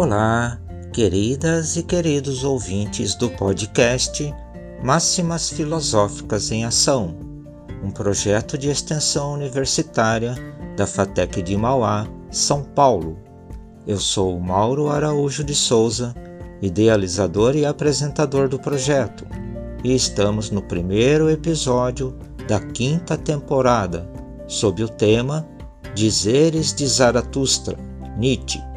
Olá, queridas e queridos ouvintes do podcast Máximas Filosóficas em Ação, um projeto de extensão universitária da FATEC de Mauá, São Paulo. Eu sou Mauro Araújo de Souza, idealizador e apresentador do projeto, e estamos no primeiro episódio da quinta temporada, sob o tema Dizeres de Zaratustra, Nietzsche,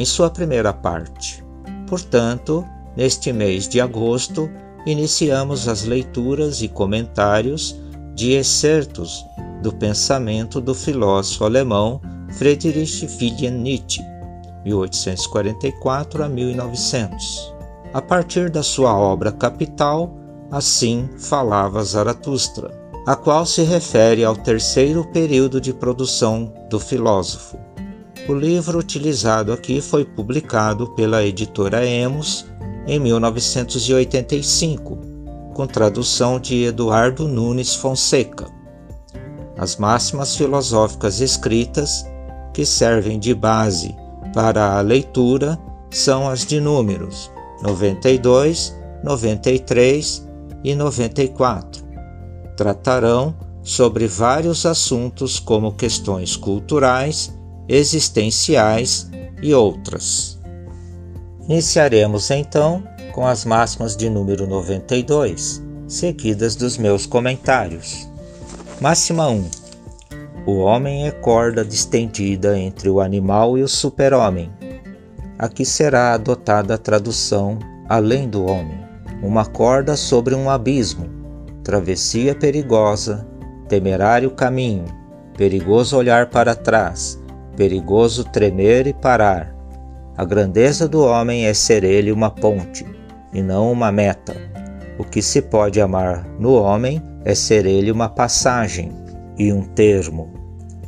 em sua primeira parte. Portanto, neste mês de agosto, iniciamos as leituras e comentários de excertos do pensamento do filósofo alemão Friedrich Wilhelm Nietzsche, 1844 a 1900. A partir da sua obra capital, Assim Falava Zaratustra, a qual se refere ao terceiro período de produção do filósofo. O livro utilizado aqui foi publicado pela editora Emos em 1985, com tradução de Eduardo Nunes Fonseca. As máximas filosóficas escritas, que servem de base para a leitura, são as de números 92, 93 e 94 tratarão sobre vários assuntos como questões culturais, existenciais e outras. Iniciaremos então com as máximas de número 92, seguidas dos meus comentários. Máxima 1. O homem é corda distendida entre o animal e o super-homem. Aqui será adotada a tradução além do homem, uma corda sobre um abismo, travessia perigosa, temerário caminho, perigoso olhar para trás, perigoso tremer e parar. A grandeza do homem é ser ele uma ponte, e não uma meta. O que se pode amar no homem é ser ele uma passagem e um termo.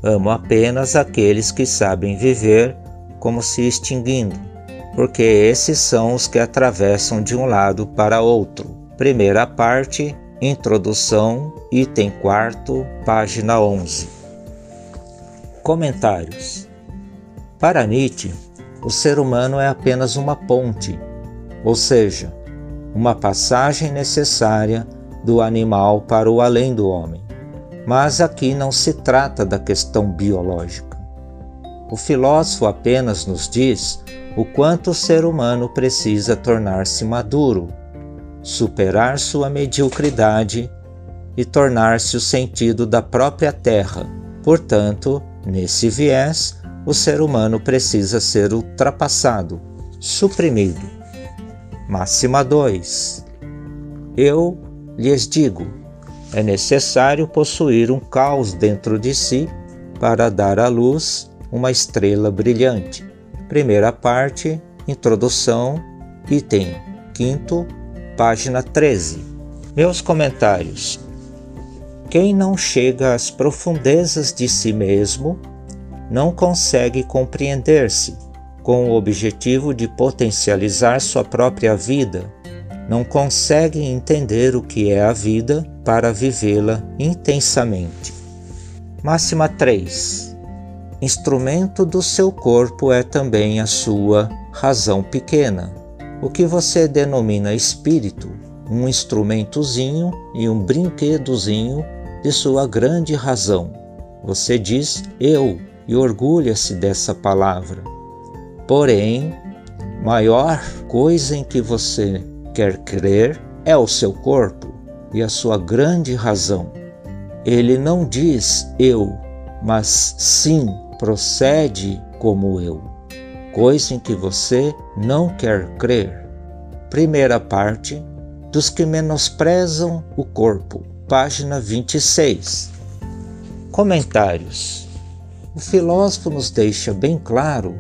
Amo apenas aqueles que sabem viver como se extinguindo, porque esses são os que atravessam de um lado para outro. Primeira parte, Introdução, item 4, página 11. Comentários: Para Nietzsche, o ser humano é apenas uma ponte, ou seja, uma passagem necessária do animal para o além do homem. Mas aqui não se trata da questão biológica. O filósofo apenas nos diz o quanto o ser humano precisa tornar-se maduro superar sua mediocridade e tornar-se o sentido da própria terra. Portanto, nesse viés, o ser humano precisa ser ultrapassado, suprimido. Máxima 2. Eu lhes digo: é necessário possuir um caos dentro de si para dar à luz uma estrela brilhante. Primeira parte, introdução, item quinto, página 13. Meus comentários. Quem não chega às profundezas de si mesmo não consegue compreender-se com o objetivo de potencializar sua própria vida, não consegue entender o que é a vida para vivê-la intensamente. Máxima 3. Instrumento do seu corpo é também a sua razão pequena o que você denomina espírito, um instrumentozinho e um brinquedozinho de sua grande razão. Você diz eu e orgulha-se dessa palavra. Porém, maior coisa em que você quer crer é o seu corpo e a sua grande razão. Ele não diz eu, mas sim procede como eu coisa em que você não quer crer. Primeira parte dos que menosprezam o corpo, página 26. Comentários. O filósofo nos deixa bem claro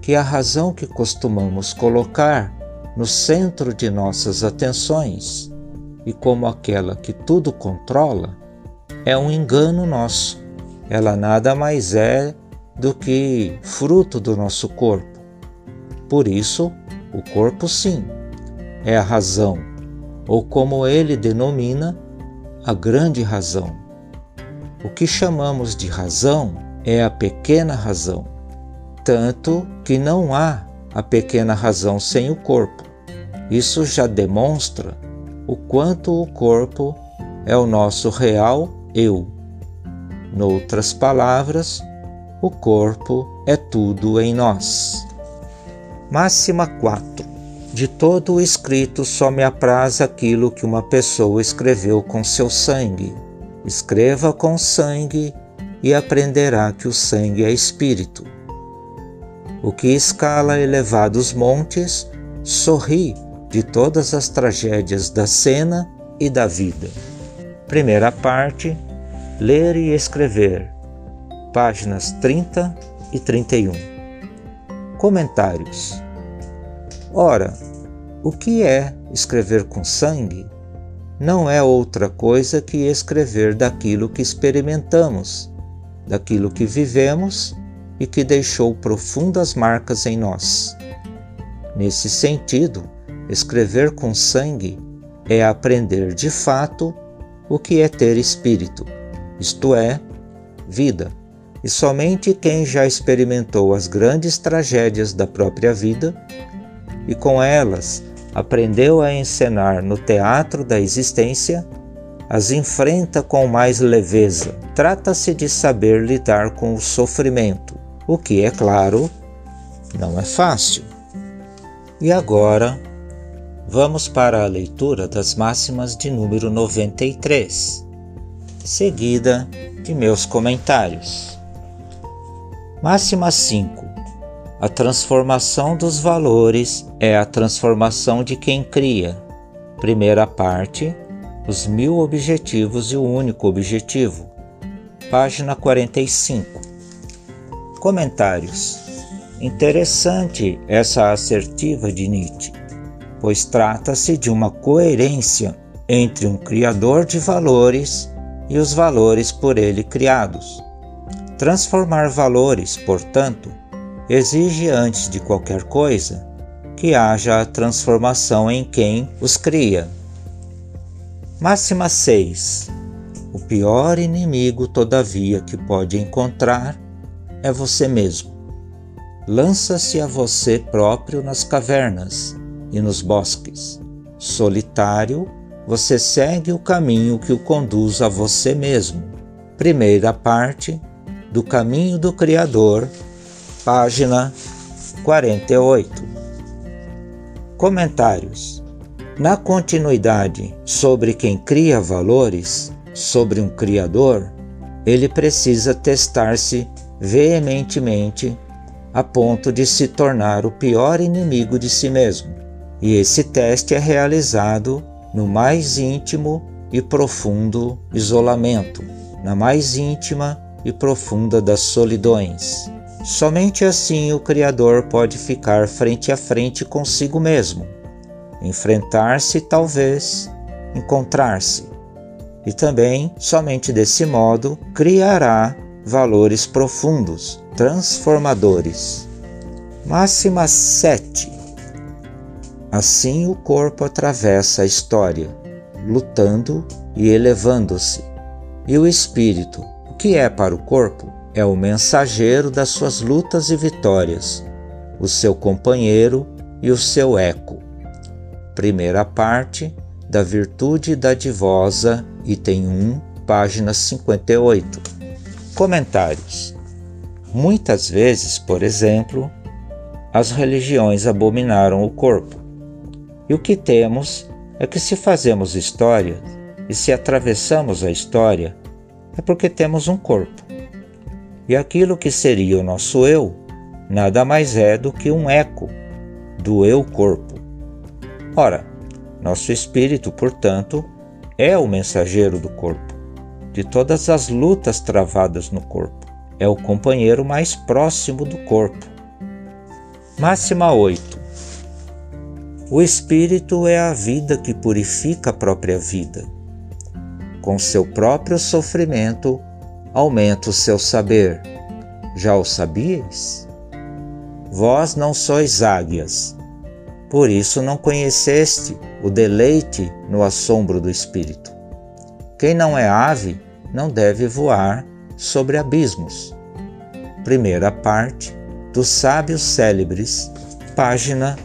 que a razão que costumamos colocar no centro de nossas atenções e como aquela que tudo controla é um engano nosso. Ela nada mais é do que fruto do nosso corpo. Por isso, o corpo, sim, é a razão, ou como ele denomina, a grande razão. O que chamamos de razão é a pequena razão, tanto que não há a pequena razão sem o corpo. Isso já demonstra o quanto o corpo é o nosso real eu. Noutras palavras, o corpo é tudo em nós. Máxima 4. De todo o escrito só me apraz aquilo que uma pessoa escreveu com seu sangue. Escreva com sangue e aprenderá que o sangue é espírito. O que escala elevados montes sorri de todas as tragédias da cena e da vida. Primeira parte: Ler e escrever. Páginas 30 e 31. Comentários. Ora, o que é escrever com sangue? Não é outra coisa que escrever daquilo que experimentamos daquilo que vivemos e que deixou profundas marcas em nós. Nesse sentido, escrever com sangue é aprender de fato o que é ter espírito, isto é, vida. E somente quem já experimentou as grandes tragédias da própria vida e com elas aprendeu a encenar no teatro da existência as enfrenta com mais leveza. Trata-se de saber lidar com o sofrimento, o que, é claro, não é fácil. E agora, vamos para a leitura das máximas de número 93, seguida de meus comentários. Máxima 5. A transformação dos valores é a transformação de quem cria. Primeira parte, os Mil Objetivos e o Único Objetivo, página 45. Comentários. Interessante essa assertiva de Nietzsche, pois trata-se de uma coerência entre um criador de valores e os valores por ele criados. Transformar valores, portanto, exige antes de qualquer coisa que haja a transformação em quem os cria. Máxima 6. O pior inimigo, todavia, que pode encontrar é você mesmo. Lança-se a você próprio nas cavernas e nos bosques. Solitário, você segue o caminho que o conduz a você mesmo. Primeira parte do Caminho do Criador, página 48. Comentários. Na continuidade sobre quem cria valores, sobre um criador, ele precisa testar-se veementemente a ponto de se tornar o pior inimigo de si mesmo. E esse teste é realizado no mais íntimo e profundo isolamento, na mais íntima e profunda das solidões. Somente assim o Criador pode ficar frente a frente consigo mesmo enfrentar-se, talvez encontrar-se. E também, somente desse modo, criará valores profundos, transformadores. Máxima 7. Assim o corpo atravessa a história, lutando e elevando-se. E o espírito, o que é para o corpo? É o mensageiro das suas lutas e vitórias, o seu companheiro e o seu eco. Primeira parte da Virtude Dadivosa, item 1, página 58. Comentários. Muitas vezes, por exemplo, as religiões abominaram o corpo. E o que temos é que se fazemos história e se atravessamos a história, é porque temos um corpo. E aquilo que seria o nosso eu nada mais é do que um eco do eu corpo. Ora, nosso espírito, portanto, é o mensageiro do corpo, de todas as lutas travadas no corpo. É o companheiro mais próximo do corpo. Máxima 8. O espírito é a vida que purifica a própria vida. Com seu próprio sofrimento, aumenta o seu saber. Já o sabias? Vós não sois águias, por isso não conheceste o deleite no assombro do Espírito. Quem não é ave não deve voar sobre abismos. Primeira parte dos Sábios Célebres, página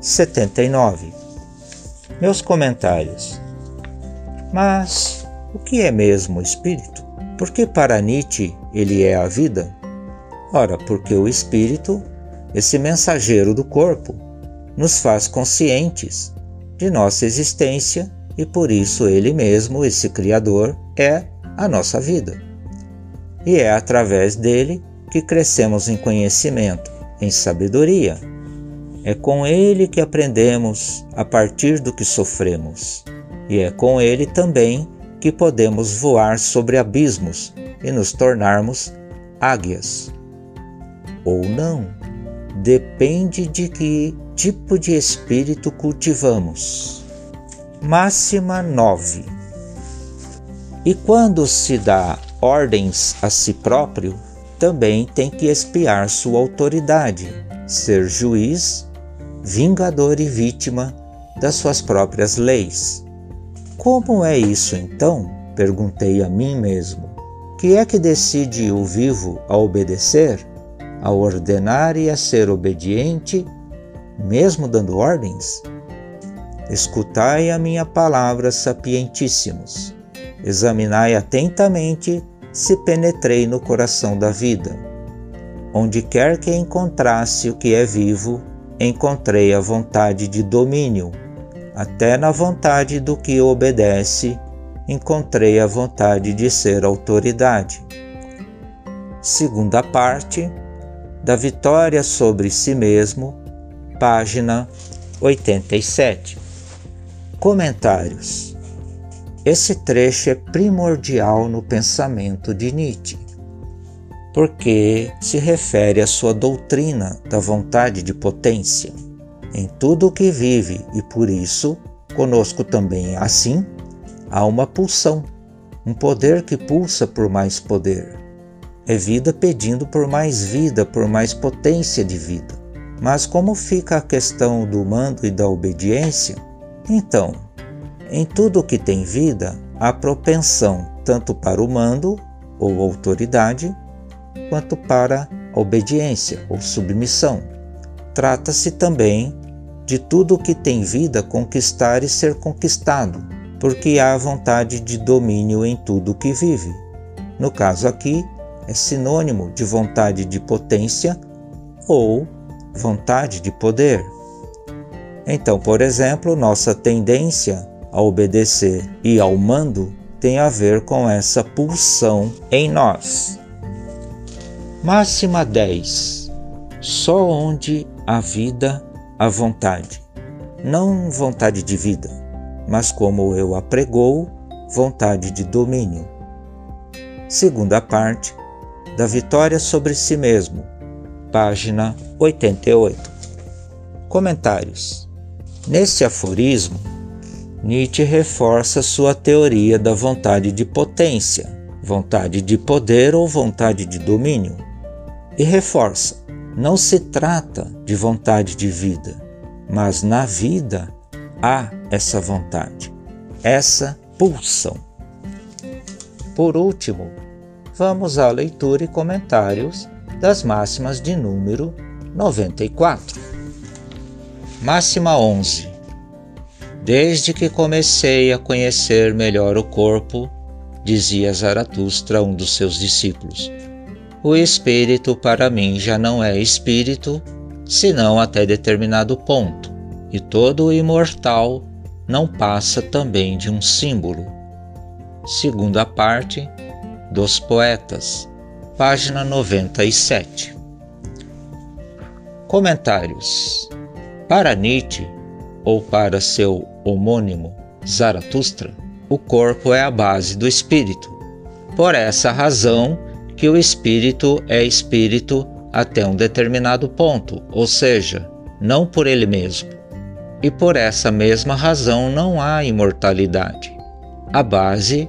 79. Meus comentários. Mas o que é mesmo o espírito? Porque para Nietzsche ele é a vida? Ora, porque o espírito, esse mensageiro do corpo, nos faz conscientes de nossa existência e por isso ele mesmo, esse Criador, é a nossa vida. E é através dele que crescemos em conhecimento, em sabedoria. É com ele que aprendemos a partir do que sofremos. E é com ele também que podemos voar sobre abismos e nos tornarmos águias. Ou não, depende de que tipo de espírito cultivamos. Máxima 9. E quando se dá ordens a si próprio, também tem que espiar sua autoridade, ser juiz, vingador e vítima das suas próprias leis. Como é isso então? Perguntei a mim mesmo. Que é que decide o vivo a obedecer, a ordenar e a ser obediente, mesmo dando ordens? Escutai a minha palavra, sapientíssimos. Examinai atentamente se penetrei no coração da vida. Onde quer que encontrasse o que é vivo, encontrei a vontade de domínio até na vontade do que obedece, encontrei a vontade de ser autoridade. Segunda parte da Vitória sobre si mesmo, página 87. Comentários. Esse trecho é primordial no pensamento de Nietzsche, porque se refere à sua doutrina da vontade de potência em tudo o que vive e por isso conosco também assim há uma pulsão, um poder que pulsa por mais poder. É vida pedindo por mais vida, por mais potência de vida. Mas como fica a questão do mando e da obediência? Então, em tudo que tem vida, há propensão tanto para o mando ou autoridade, quanto para a obediência ou submissão. Trata-se também de tudo o que tem vida conquistar e ser conquistado, porque há vontade de domínio em tudo o que vive. No caso aqui, é sinônimo de vontade de potência ou vontade de poder. Então, por exemplo, nossa tendência a obedecer e ao mando tem a ver com essa pulsão em nós. Máxima 10. Só onde a vida a vontade, não vontade de vida, mas como eu apregou, vontade de domínio. Segunda parte da Vitória sobre si mesmo, página 88. Comentários. Nesse aforismo, Nietzsche reforça sua teoria da vontade de potência, vontade de poder ou vontade de domínio, e reforça não se trata de vontade de vida, mas na vida há essa vontade, essa pulsão. Por último, vamos à leitura e comentários das máximas de número 94. Máxima 11. Desde que comecei a conhecer melhor o corpo, dizia Zaratustra, um dos seus discípulos, o espírito para mim já não é espírito, senão até determinado ponto, e todo o imortal não passa também de um símbolo. Segunda parte dos Poetas, página 97. Comentários. Para Nietzsche, ou para seu homônimo Zaratustra, o corpo é a base do espírito. Por essa razão, que o espírito é espírito até um determinado ponto, ou seja, não por ele mesmo. E por essa mesma razão não há imortalidade. A base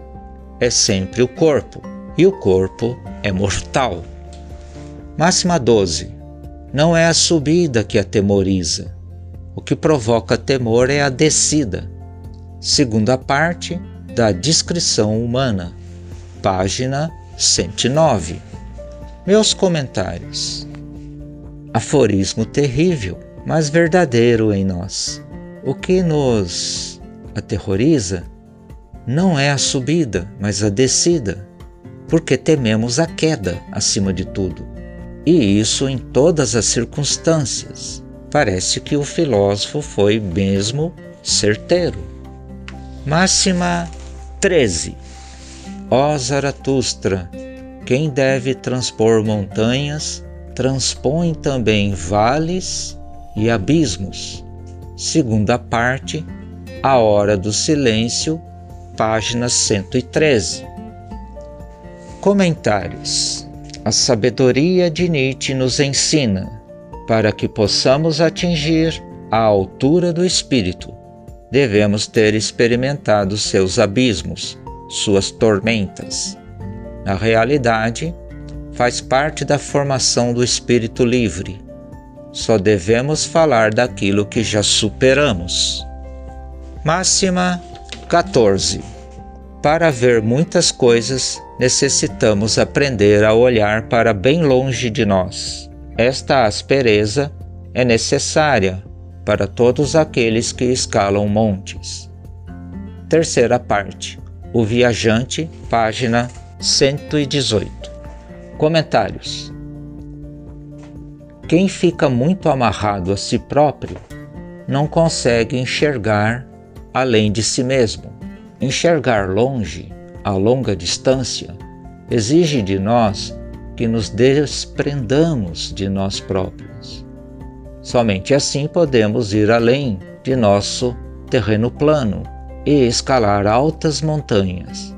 é sempre o corpo, e o corpo é mortal. Máxima 12. Não é a subida que atemoriza. O que provoca temor é a descida. Segunda parte da descrição humana. Página 109. Meus comentários. Aforismo terrível, mas verdadeiro em nós. O que nos aterroriza não é a subida, mas a descida, porque tememos a queda acima de tudo. E isso em todas as circunstâncias. Parece que o filósofo foi mesmo certeiro. Máxima 13. Ó Zaratustra, quem deve transpor montanhas, transpõe também vales e abismos. Segunda parte, A Hora do Silêncio, página 113. Comentários. A sabedoria de Nietzsche nos ensina, para que possamos atingir a altura do espírito, devemos ter experimentado seus abismos, suas tormentas. Na realidade, faz parte da formação do espírito livre. Só devemos falar daquilo que já superamos. Máxima 14. Para ver muitas coisas, necessitamos aprender a olhar para bem longe de nós. Esta aspereza é necessária para todos aqueles que escalam montes. Terceira parte. O Viajante, página 118. Comentários. Quem fica muito amarrado a si próprio não consegue enxergar além de si mesmo. Enxergar longe, a longa distância, exige de nós que nos desprendamos de nós próprios. Somente assim podemos ir além de nosso terreno plano e escalar altas montanhas.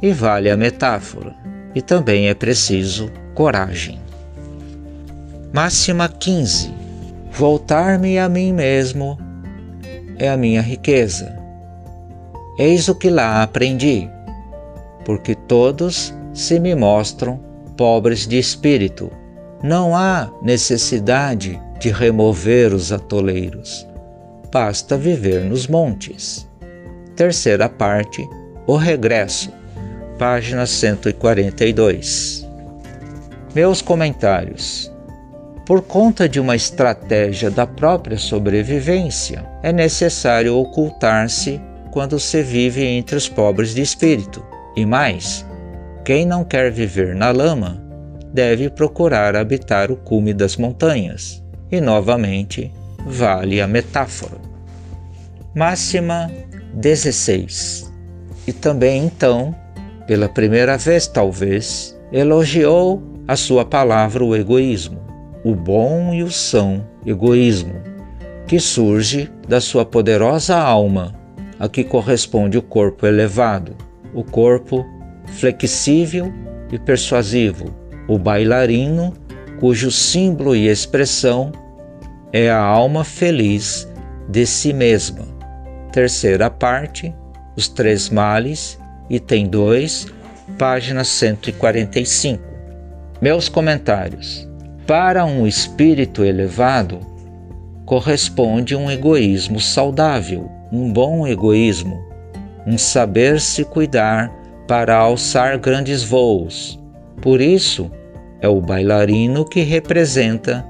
E vale a metáfora, e também é preciso coragem. Máxima 15. Voltar-me a mim mesmo é a minha riqueza. Eis o que lá aprendi, porque todos se me mostram pobres de espírito. Não há necessidade de remover os atoleiros. Basta viver nos montes. Terceira parte, O Regresso, página 142. Meus comentários. Por conta de uma estratégia da própria sobrevivência, é necessário ocultar-se quando se vive entre os pobres de espírito. E mais, quem não quer viver na lama deve procurar habitar o cume das montanhas. E novamente, vale a metáfora. Máxima 16. E também então, pela primeira vez talvez, elogiou a sua palavra o egoísmo, o bom e o são egoísmo, que surge da sua poderosa alma, a que corresponde o corpo elevado, o corpo flexível e persuasivo, o bailarino cujo símbolo e expressão é a alma feliz de si mesma terceira parte, Os Três Males, item 2, página 145. Meus comentários. Para um espírito elevado, corresponde um egoísmo saudável, um bom egoísmo, um saber se cuidar para alçar grandes voos. Por isso, é o bailarino que representa,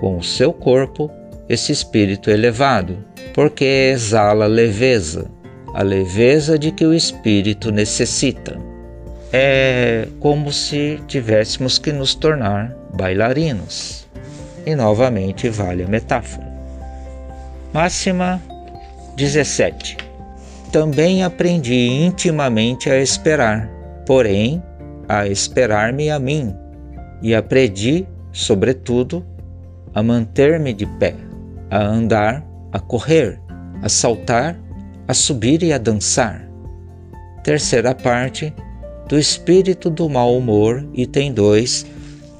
com o seu corpo, esse espírito elevado porque exala leveza, a leveza de que o espírito necessita. É como se tivéssemos que nos tornar bailarinos. E novamente vale a metáfora. Máxima 17. Também aprendi intimamente a esperar, porém, a esperar-me a mim, e aprendi, sobretudo, a manter-me de pé, a andar a correr, a saltar, a subir e a dançar. Terceira parte do Espírito do Mau Humor, item 2,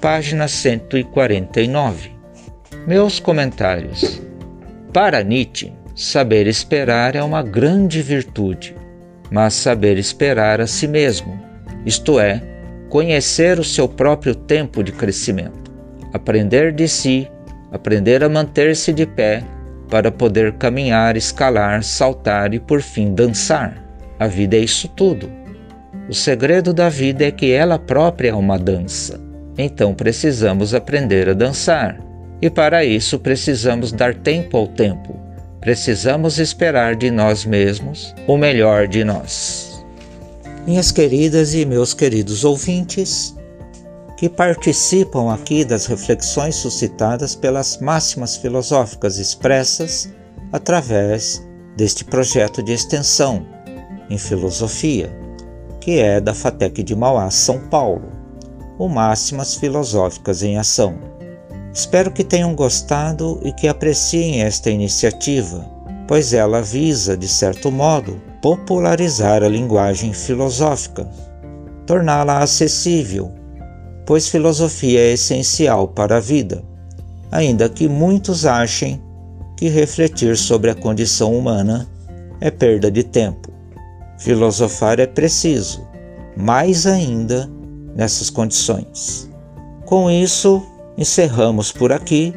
página 149. Meus comentários. Para Nietzsche, saber esperar é uma grande virtude, mas saber esperar a si mesmo, isto é, conhecer o seu próprio tempo de crescimento, aprender de si, aprender a manter-se de pé para poder caminhar, escalar, saltar e por fim dançar. A vida é isso tudo. O segredo da vida é que ela própria é uma dança. Então precisamos aprender a dançar. E para isso precisamos dar tempo ao tempo. Precisamos esperar de nós mesmos o melhor de nós. Minhas queridas e meus queridos ouvintes, que participam aqui das reflexões suscitadas pelas máximas filosóficas expressas através deste projeto de extensão em filosofia, que é da FATEC de Mauá, São Paulo, o Máximas Filosóficas em Ação. Espero que tenham gostado e que apreciem esta iniciativa, pois ela visa, de certo modo, popularizar a linguagem filosófica, torná-la acessível, pois filosofia é essencial para a vida, ainda que muitos achem que refletir sobre a condição humana é perda de tempo. Filosofar é preciso, mais ainda nessas condições. Com isso, encerramos por aqui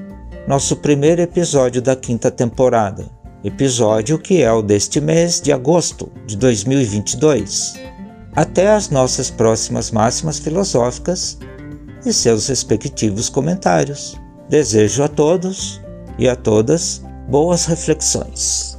nosso primeiro episódio da quinta temporada, episódio que é o deste mês de agosto de 2022. Até as nossas próximas máximas filosóficas e seus respectivos comentários. Desejo a todos e a todas boas reflexões.